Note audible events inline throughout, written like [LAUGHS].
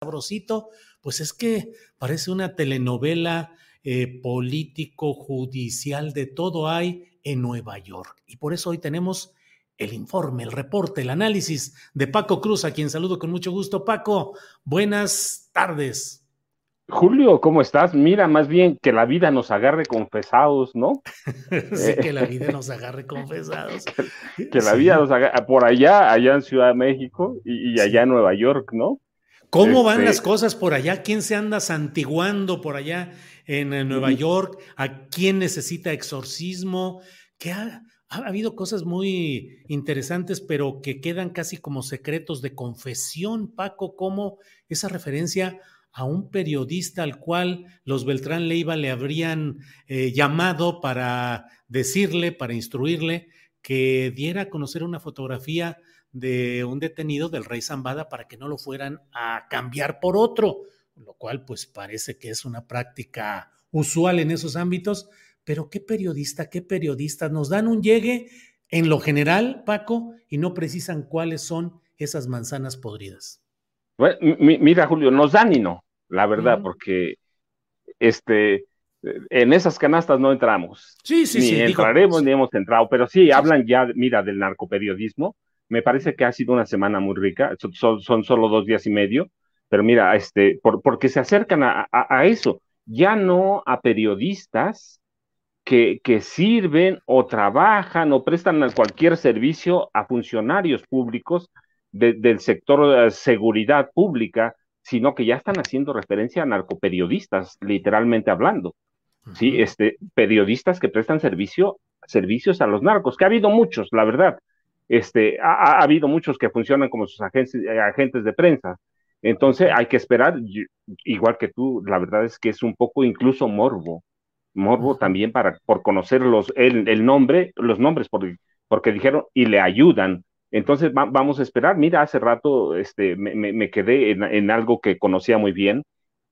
Sabrosito, pues es que parece una telenovela eh, político-judicial, de todo hay en Nueva York. Y por eso hoy tenemos el informe, el reporte, el análisis de Paco Cruz, a quien saludo con mucho gusto. Paco, buenas tardes. Julio, ¿cómo estás? Mira, más bien que la vida nos agarre confesados, ¿no? [LAUGHS] sí, que la vida nos agarre confesados. [LAUGHS] que la vida nos agarre por allá, allá en Ciudad de México y, y allá en Nueva York, ¿no? ¿Cómo van las cosas por allá? ¿Quién se anda santiguando por allá en, Nueva York? ¿A quién necesita exorcismo? ¿Qué ha, ha habido cosas muy interesantes, pero que quedan casi como secretos de confesión, Paco, como esa referencia a un periodista al cual los Beltrán Leiva le habrían eh, llamado para decirle, para instruirle, que diera a conocer una fotografía de un detenido del rey Zambada para que no lo fueran a cambiar por otro, lo cual pues parece que es una práctica usual en esos ámbitos, pero qué periodista, qué periodistas nos dan un llegue en lo general, Paco, y no precisan cuáles son esas manzanas podridas. mira, Julio, nos dan y no, la verdad, porque este, en esas canastas no entramos. Sí, sí, ni sí. Entraremos ni hemos entrado, pero sí, hablan ya, mira, del narcoperiodismo me parece que ha sido una semana muy rica, son, son solo dos días y medio, pero mira, este, por, porque se acercan a, a, eso, ya no a periodistas que, que, sirven o trabajan o prestan cualquier servicio a funcionarios públicos del sector de seguridad pública, sino que ya están haciendo referencia a narcoperiodistas, literalmente hablando. Sí, este, periodistas que prestan servicio, servicios a los narcos, que ha habido muchos, la verdad, este, ha, habido muchos que funcionan como sus agentes, eh, agentes de prensa. Entonces hay que esperar, igual que tú, la verdad es que es un poco incluso morbo, morbo también para, por conocer los, el, nombre, los nombres, porque, porque dijeron y le ayudan. Entonces vamos a esperar. Mira, hace rato este, me, quedé en, algo que conocía muy bien,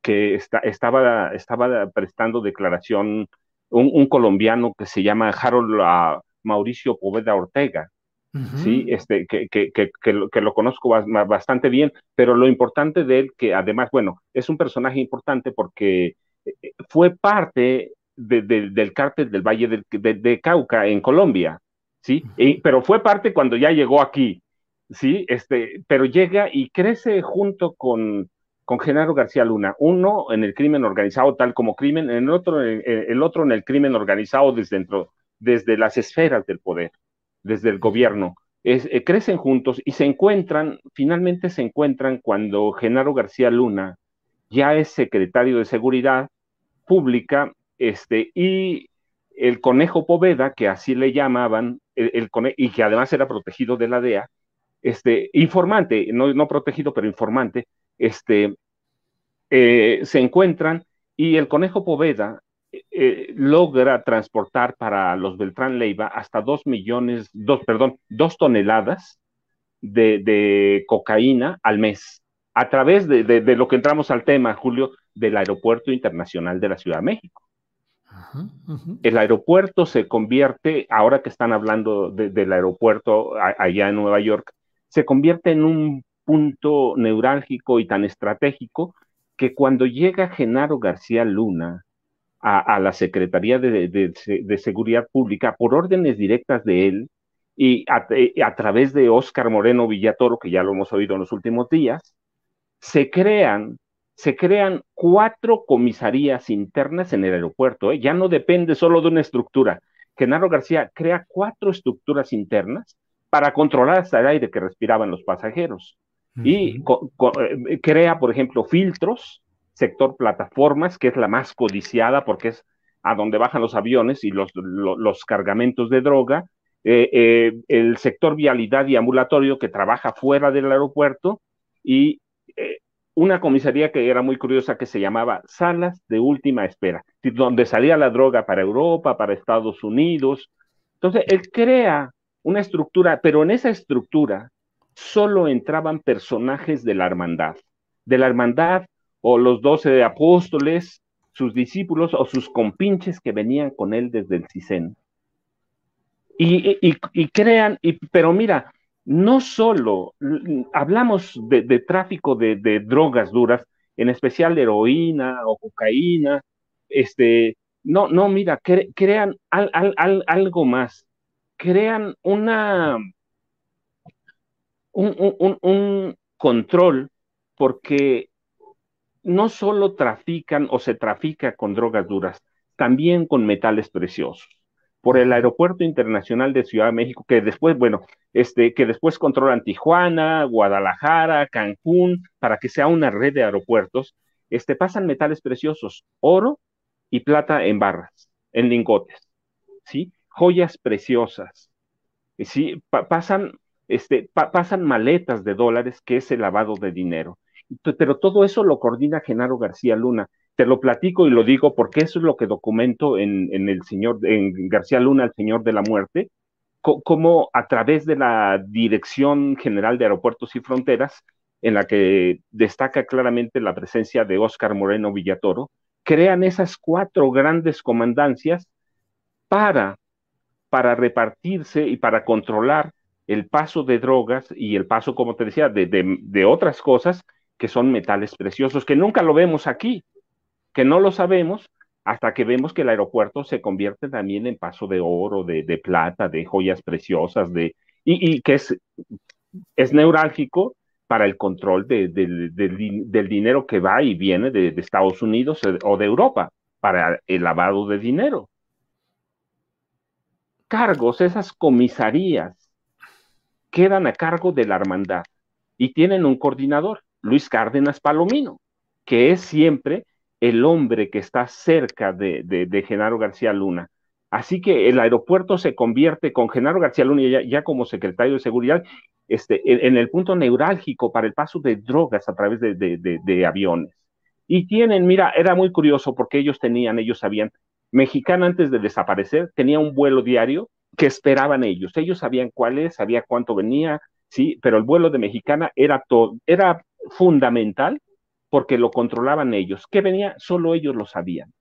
que está, estaba, estaba prestando declaración un, un, colombiano que se llama Harold uh, Mauricio Poveda Ortega sí, este, que, que, que, que, lo, que lo conozco bastante bien, pero lo importante de él, que además, bueno, es un personaje importante porque eh, fue parte del cártel del Valle de, Cauca en Colombia, ¿sí? pero fue parte cuando ya llegó aquí, ¿sí? Este, pero llega y crece junto con, con Genaro García Luna, uno en el crimen organizado tal como crimen, el otro, el otro en el crimen organizado desde, dentro, desde las esferas del poder desde el gobierno. Eh, crecen juntos y se encuentran, finalmente se encuentran cuando Genaro García Luna ya es secretario de Seguridad Pública, este, y el conejo Poveda, que así le llamaban, el, y que además era protegido de la DEA, este, informante, no, no protegido, pero informante, este, eh, se encuentran y el conejo Poveda eh, logra transportar para los Beltrán Leiva hasta dos millones, dos, perdón, dos toneladas de, cocaína al mes, a través de, lo que entramos al tema, Julio, del Aeropuerto Internacional de la Ciudad de México. El aeropuerto se convierte, ahora que están hablando del aeropuerto allá en Nueva York, se convierte en un punto neurálgico y tan estratégico que cuando llega Genaro García Luna a, la Secretaría de, Seguridad Pública por órdenes directas de él y a, través de Óscar Moreno Villatoro, que ya lo hemos oído en los últimos días, se crean, se crean cuatro comisarías internas en el aeropuerto. ¿eh? Ya no depende solo de una estructura. Genaro García crea cuatro estructuras internas para controlar hasta el aire que respiraban los pasajeros. Y eh, crea, por ejemplo, filtros sector plataformas, que es la más codiciada porque es a donde bajan los aviones y los, los, cargamentos de droga, eh, eh, el sector vialidad y ambulatorio que trabaja fuera del aeropuerto y eh, una comisaría que era muy curiosa que se llamaba Salas de Última Espera, donde salía la droga para Europa, para Estados Unidos. Entonces, él crea una estructura, pero en esa estructura solo entraban personajes de la hermandad, de la hermandad o los doce apóstoles, sus discípulos o sus compinches que venían con él desde el Cicén. Y, crean, pero mira, no solo hablamos de, tráfico de, drogas duras, en especial heroína o cocaína, este, no, no, mira, crean algo más, crean una, un, un control porque no solo trafican o se trafica con drogas duras, también con metales preciosos. Por el Aeropuerto Internacional de Ciudad de México, que después, bueno, este, que después controlan Tijuana, Guadalajara, Cancún, para que sea una red de aeropuertos, este, pasan metales preciosos, oro y plata en barras, en lingotes, ¿sí? Joyas preciosas, ¿sí? pasan, este, pasan maletas de dólares, que es el lavado de dinero pero todo eso lo coordina Genaro García Luna. Te lo platico y lo digo porque eso es lo que documento en, el señor, en García Luna, el señor de la muerte, como a través de la Dirección General de Aeropuertos y Fronteras, en la que destaca claramente la presencia de Óscar Moreno Villatoro, crean esas cuatro grandes comandancias para, para repartirse y para controlar el paso de drogas y el paso, como te decía, de, de otras cosas que son metales preciosos, que nunca lo vemos aquí, que no lo sabemos hasta que vemos que el aeropuerto se convierte también en paso de oro, de, plata, de joyas preciosas, de, y, que es, es neurálgico para el control de, del dinero que va y viene de, Estados Unidos o de Europa, para el lavado de dinero. Cargos, esas comisarías, quedan a cargo de la hermandad y tienen un coordinador. Luis Cárdenas Palomino, que es siempre el hombre que está cerca de, Genaro García Luna. Así que el aeropuerto se convierte con Genaro García Luna ya, como secretario de Seguridad este, en, el punto neurálgico para el paso de drogas a través de, aviones. Y tienen, mira, era muy curioso porque ellos tenían, ellos sabían, Mexicana antes de desaparecer tenía un vuelo diario que esperaban ellos. Ellos sabían cuál es, sabía cuánto venía, sí, pero el vuelo de Mexicana era todo, era fundamental porque lo controlaban ellos. ¿Qué venía? Solo ellos lo sabían.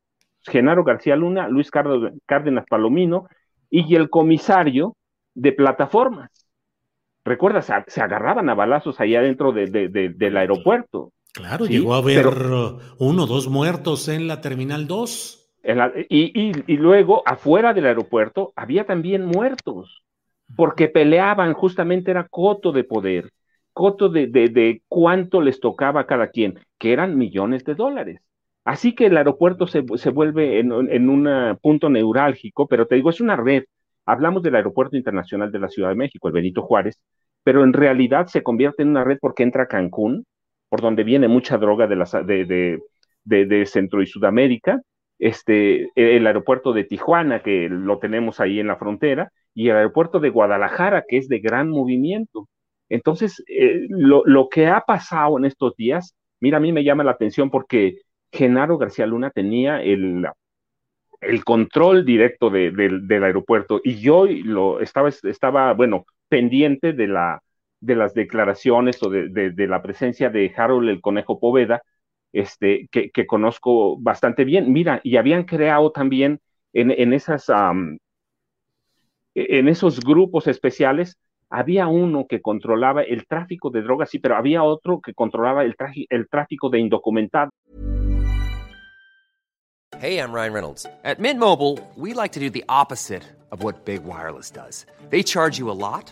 Genaro García Luna, Luis Cárdenas Palomino y el comisario de plataformas. Recuerda, se, agarraban a balazos allá dentro del aeropuerto. Claro, llegó a haber uno o dos muertos en la Terminal 2. Y, luego, afuera del aeropuerto, había también muertos, porque peleaban, justamente era coto de poder coto de, de, cuánto les tocaba a cada quien, que eran millones de dólares. Así que el aeropuerto se, vuelve en, un punto neurálgico, pero te digo, es una red. Hablamos del Aeropuerto Internacional de la Ciudad de México, el Benito Juárez, pero en realidad se convierte en una red porque entra a Cancún, por donde viene mucha droga de, de, de, de Centro y Sudamérica, este, el aeropuerto de Tijuana, que lo tenemos ahí en la frontera, y el aeropuerto de Guadalajara, que es de gran movimiento. Entonces, eh, lo, que ha pasado en estos días, mira, a mí me llama la atención porque Genaro García Luna tenía el, el control directo del aeropuerto y yo lo estaba, estaba, bueno, pendiente de, la, de las declaraciones o de, la presencia de Harold el Conejo Poveda, este, que, conozco bastante bien. Mira, y habían creado también en, esas, en esos grupos especiales había uno que controlaba el tráfico de drogas, sí, pero había otro que controlaba el, el tráfico de indocumentados. Hey, I'm Ryan Reynolds. At Mint Mobile, we like to do the opposite of what Big Wireless does. They charge you a lot,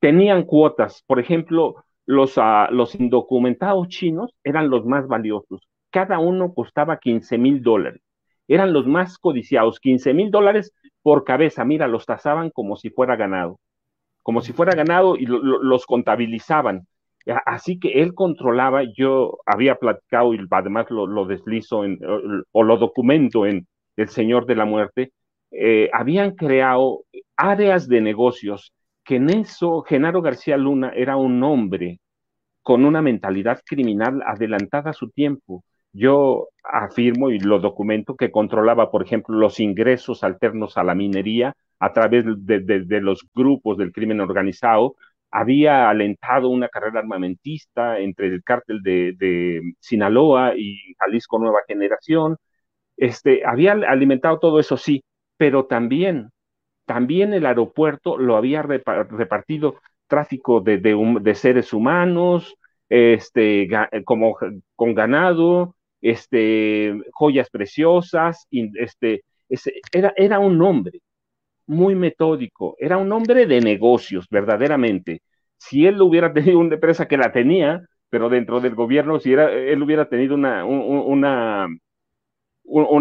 Tenían cuotas. Por ejemplo, los, uh, los indocumentados chinos eran los más valiosos. Cada uno costaba 15 mil dólares. Eran los más codiciados, 15 mil dólares por cabeza. Mira, los tasaban como si fuera ganado. Como si fuera ganado y lo, lo, los contabilizaban. Así que él controlaba, yo había platicado y además lo, lo deslizo en, o, lo documento en El Señor de la Muerte, eh, habían creado áreas de negocios que en eso Genaro García Luna era un hombre con una mentalidad criminal adelantada a su tiempo. Yo afirmo y lo documento que controlaba, por ejemplo, los ingresos alternos a la minería a través de, los grupos del crimen organizado, había alentado una carrera armamentista entre el cártel de, de, Sinaloa y Jalisco Nueva Generación. Este, había alimentado todo eso, sí, pero también, también el aeropuerto lo había repartido tráfico de, seres humanos, este, como con ganado, este, joyas preciosas, este, era, un hombre muy metódico, era un hombre de negocios, verdaderamente. Si él hubiera [LAUGHS] tenido una empresa que la tenía, pero dentro del gobierno, si él hubiera tenido una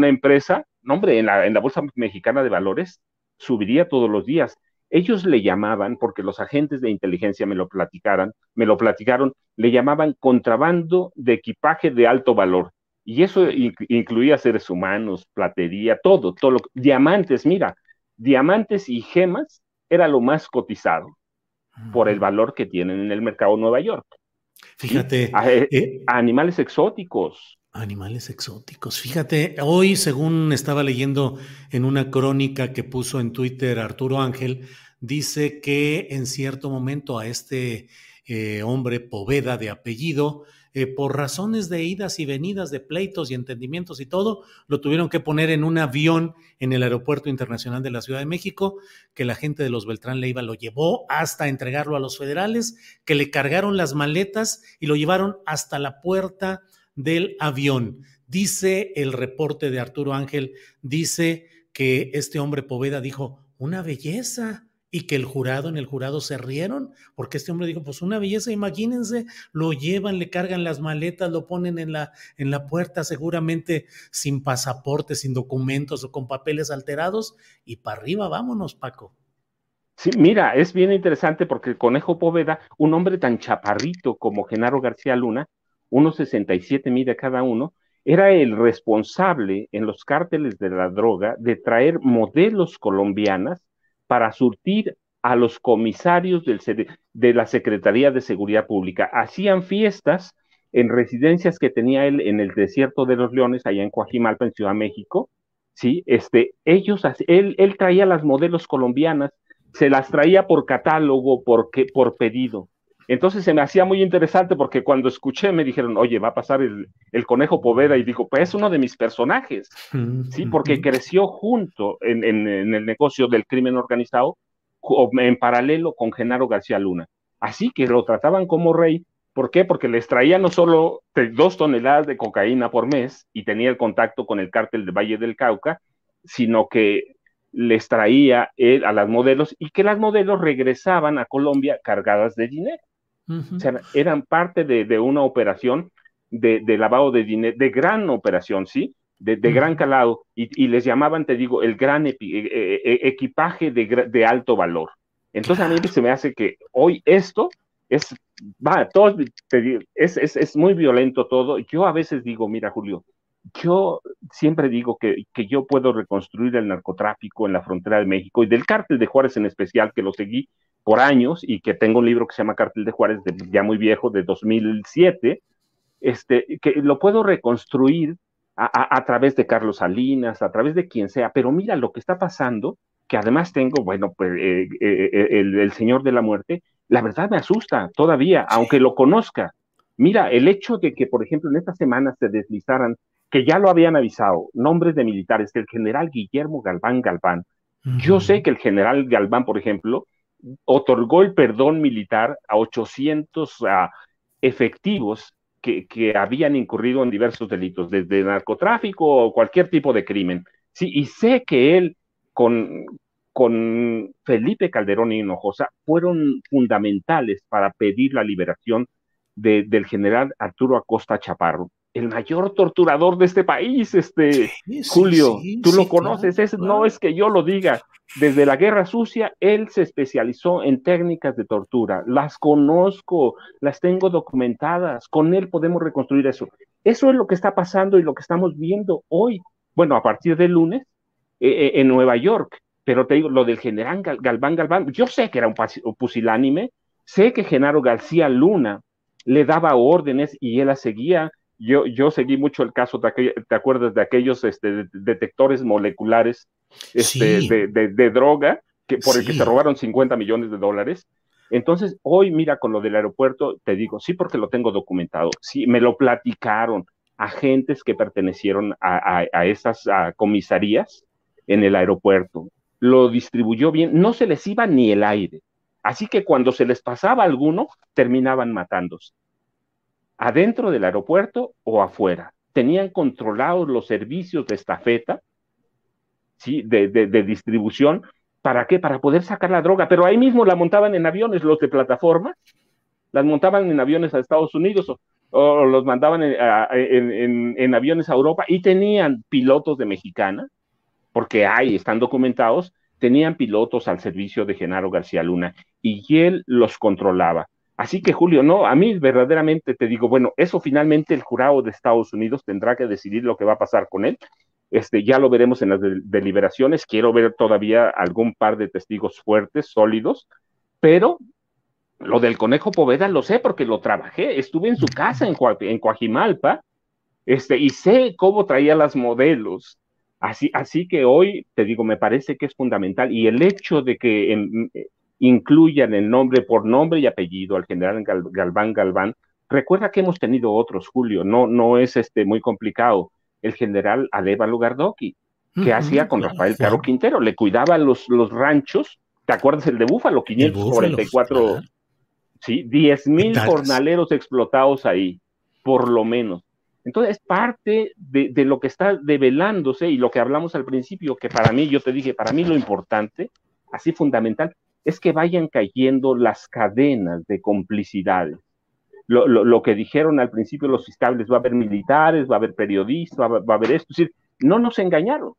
empresa, no, hombre, en la, en la Bolsa Mexicana de Valores, subiría todos los días. Ellos le llamaban, porque los agentes de inteligencia me lo platicaran, me lo platicaron, le llamaban contrabando de equipaje de alto valor. Y eso incluía seres humanos, platería, todo, todo lo, diamantes, mira, diamantes y gemas era lo más cotizado por el valor que tienen en el mercado de Nueva York. Fíjate. A, eh, a animales exóticos. Animales exóticos. Fíjate, hoy, según estaba leyendo en una crónica que puso en Twitter Arturo Ángel, dice que en cierto momento a este eh, hombre Poveda de apellido, eh, por razones de idas y venidas, de pleitos y entendimientos y todo, lo tuvieron que poner en un avión en el Aeropuerto Internacional de la Ciudad de México, que la gente de los Beltrán Leiva lo llevó hasta entregarlo a los federales, que le cargaron las maletas y lo llevaron hasta la puerta del avión. Dice el reporte de Arturo Ángel, dice que este hombre Poveda dijo, una belleza, y que el jurado, en el jurado se rieron, porque este hombre dijo, pues una belleza, imagínense, lo llevan, le cargan las maletas, lo ponen en la, en la puerta, seguramente sin pasaporte, sin documentos o con papeles alterados, y para arriba, vámonos, Paco. Sí, mira, es bien interesante porque el Conejo Poveda, un hombre tan chaparrito como Genaro García Luna, 1,67 mide cada uno, era el responsable en los cárteles de la droga de traer modelos colombianas para surtir a los comisarios del, de la Secretaría de Seguridad Pública. Hacían fiestas en residencias que tenía él en el desierto de los Leones, allá en Coajimalpa, en Ciudad de México. Sí, este, ellos, él, él traía las modelos colombianas, se las traía por catálogo, por, por pedido. Entonces se me hacía muy interesante porque cuando escuché me dijeron, oye, va a pasar el, el conejo Poveda y digo, pues es uno de mis personajes, ¿sí? Porque creció junto en, en, en, el negocio del crimen organizado en paralelo con Genaro García Luna. Así que lo trataban como rey. ¿Por qué? Porque les traía no solo dos toneladas de cocaína por mes y tenía el contacto con el cártel de Valle del Cauca, sino que les traía él a las modelos y que las modelos regresaban a Colombia cargadas de dinero. O sea, eran parte de, una operación de, lavado de dinero, de gran operación, ¿sí? De, gran calado, y, les llamaban, te digo, el gran e, e, e, equipaje de, alto valor. Entonces a mí se me hace que hoy esto es, va, todo, es, es, es, muy violento todo. Yo a veces digo, mira, Julio, yo siempre digo que, que, yo puedo reconstruir el narcotráfico en la frontera de México y del cártel de Juárez en especial, que lo seguí por años y que tengo un libro que se llama Cártel de Juárez, ya muy viejo, de 2007, este, que lo puedo reconstruir a, través de Carlos Salinas, a través de quien sea, pero mira lo que está pasando, que además tengo, bueno, pues eh, eh, eh, el, el Señor de la Muerte, la verdad me asusta todavía, aunque lo conozca. Mira, el hecho de que, por ejemplo, en esta semana se deslizaran, que ya lo habían avisado, nombres de militares, el general Guillermo Galván Galván. Yo sé que el general Galván, por ejemplo, otorgó el perdón militar a 800 efectivos que, habían incurrido en diversos delitos, desde narcotráfico o cualquier tipo de crimen. Sí, y sé que él, con, con Felipe Calderón y Hinojosa, fueron fundamentales para pedir la liberación del general Arturo Acosta Chaparro el mayor torturador de este país, este Julio, tú lo conoces, es, no es que yo lo diga, desde la guerra sucia, él se especializó en técnicas de tortura, las conozco, las tengo documentadas, con él podemos reconstruir eso. Eso es lo que está pasando y lo que estamos viendo hoy, bueno, a partir del lunes, eh, eh, en Nueva York, pero te digo, lo del general Galván Galván, yo sé que era un pusilánime, sé que Genaro García Luna le daba órdenes y él la seguía, yo, yo seguí mucho el caso, de ¿te acuerdas de aquellos este, detectores moleculares este, de, droga que, por el que se robaron 50 millones de dólares? Entonces, hoy mira con lo del aeropuerto, te digo, sí porque lo tengo documentado, sí, me lo platicaron agentes que pertenecieron a, a, esas comisarías en el aeropuerto, lo distribuyó bien, no se les iba ni el aire. Así que cuando se les pasaba alguno, terminaban matándose adentro del aeropuerto o afuera. Tenían controlados los servicios de estafeta, ¿sí? de, distribución. ¿Para qué? Para poder sacar la droga. Pero ahí mismo la montaban en aviones los de plataforma, las montaban en aviones a Estados Unidos o, los mandaban en, en, aviones a Europa y tenían pilotos de mexicana, porque ahí están documentados, tenían pilotos al servicio de Genaro García Luna y él los controlaba. Así que, Julio, no, a mí verdaderamente te digo, bueno, eso finalmente el jurado de Estados Unidos tendrá que decidir lo que va a pasar con él. Este, ya lo veremos en las deliberaciones. Quiero ver todavía algún par de testigos fuertes, sólidos, pero lo del conejo Poveda lo sé porque lo trabajé. Estuve en su casa en, en Coajimalpa, este, y sé cómo traía las modelos. Así, así que hoy te digo, me parece que es fundamental. Y el hecho de que incluyan el nombre por nombre y apellido al general Galván Galván. Recuerda que hemos tenido otros, Julio, no, no es este muy complicado. El general Aleva Gardoqui, que hacía con Rafael Caro Quintero, le cuidaba los, los ranchos, ¿te acuerdas el de Búfalo? 544, sí, 10 mil jornaleros explotados ahí, por lo menos. Entonces, es parte de, de, lo que está develándose y lo que hablamos al principio, que para mí, yo te dije, para mí lo importante, así fundamental, es que vayan cayendo las cadenas de complicidades. Lo, que dijeron al principio los fiscales, va a haber militares, va a haber periodistas, va, a haber esto, es decir, no nos engañaron.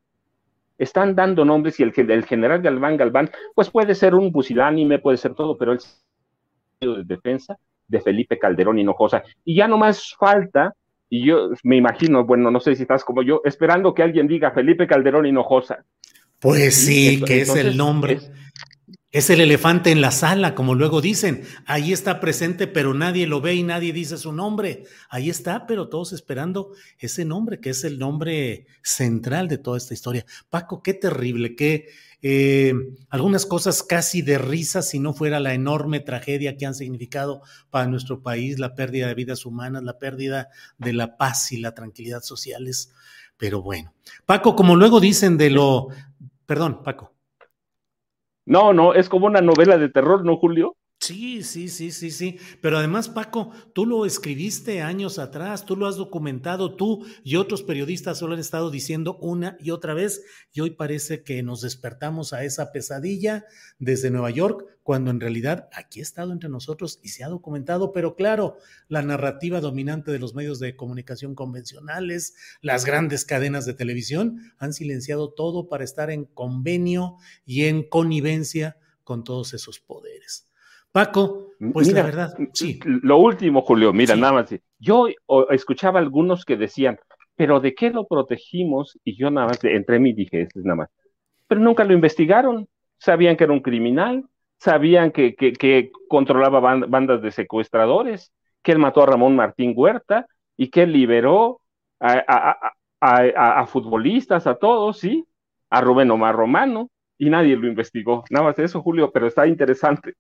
Están dando nombres y el, el general Galván Galván, pues puede ser un pusilánime, puede ser todo, pero el de defensa de Felipe Calderón Hinojosa. Y ya no más falta, y yo me imagino, bueno, no sé si estás como yo, esperando que alguien diga Felipe Calderón Hinojosa. Pues sí, que es el nombre. Es el elefante en la sala, como luego dicen. Ahí está presente, pero nadie lo ve y nadie dice su nombre. Ahí está, pero todos esperando ese nombre, que es el nombre central de toda esta historia. Paco, qué terrible, qué eh, algunas cosas casi de risa si no fuera la enorme tragedia que han significado para nuestro país, la pérdida de vidas humanas, la pérdida de la paz y la tranquilidad sociales. Pero bueno, Paco, como luego dicen de lo... Perdón, Paco. No, no, es como una novela de terror, ¿no, Julio? Sí, sí, sí, sí, sí. Pero además, Paco, tú lo escribiste años atrás, tú lo has documentado, tú y otros periodistas solo han estado diciendo una y otra vez, y hoy parece que nos despertamos a esa pesadilla desde Nueva York, cuando en realidad aquí ha estado entre nosotros y se ha documentado, pero claro, la narrativa dominante de los medios de comunicación convencionales, las grandes cadenas de televisión, han silenciado todo para estar en convenio y en connivencia con todos esos poderes. Paco, pues la verdad, sí. Lo último, Julio, mira, nada más. Yo escuchaba algunos que decían, pero ¿de qué lo protegimos? Y yo nada más entré y dije, es nada más. Pero nunca lo investigaron. Sabían que era un criminal, sabían que, que, controlaba bandas de secuestradores, que él mató a Ramón Martín Huerta y que él liberó a, a, futbolistas, a todos, ¿sí? A Rubén Omar Romano, y nadie lo investigó. Nada más eso, Julio, pero está interesante.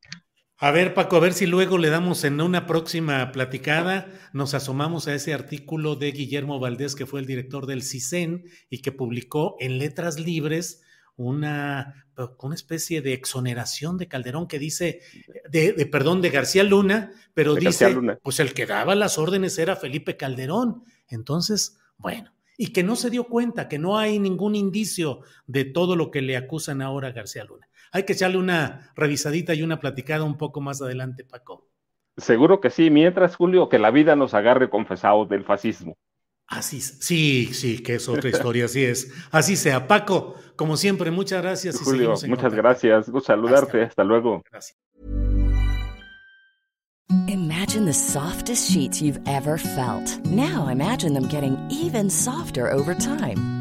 A ver, Paco, a ver si luego le damos en una próxima platicada, nos asomamos a ese artículo de Guillermo Valdés, que fue el director del CISEN y que publicó en Letras Libres una, una especie de exoneración de Calderón que dice, de, perdón, de García Luna, pero dice, pues el que daba las órdenes era Felipe Calderón. Entonces, bueno, y que no se dio cuenta, que no hay ningún indicio de todo lo que le acusan ahora a García Luna. Hay que echarle una revisadita y una platicada un poco más adelante, Paco. Seguro que sí, mientras, Julio, que la vida nos agarre confesados del fascismo. Así, sí, sí, que es otra historia, así es. Así sea. Paco, como siempre, muchas gracias. Julio, muchas gracias. Gusto saludarte. Hasta, luego. Gracias. Imagine the softest sheets you've ever felt. Now imagine them getting even softer over time.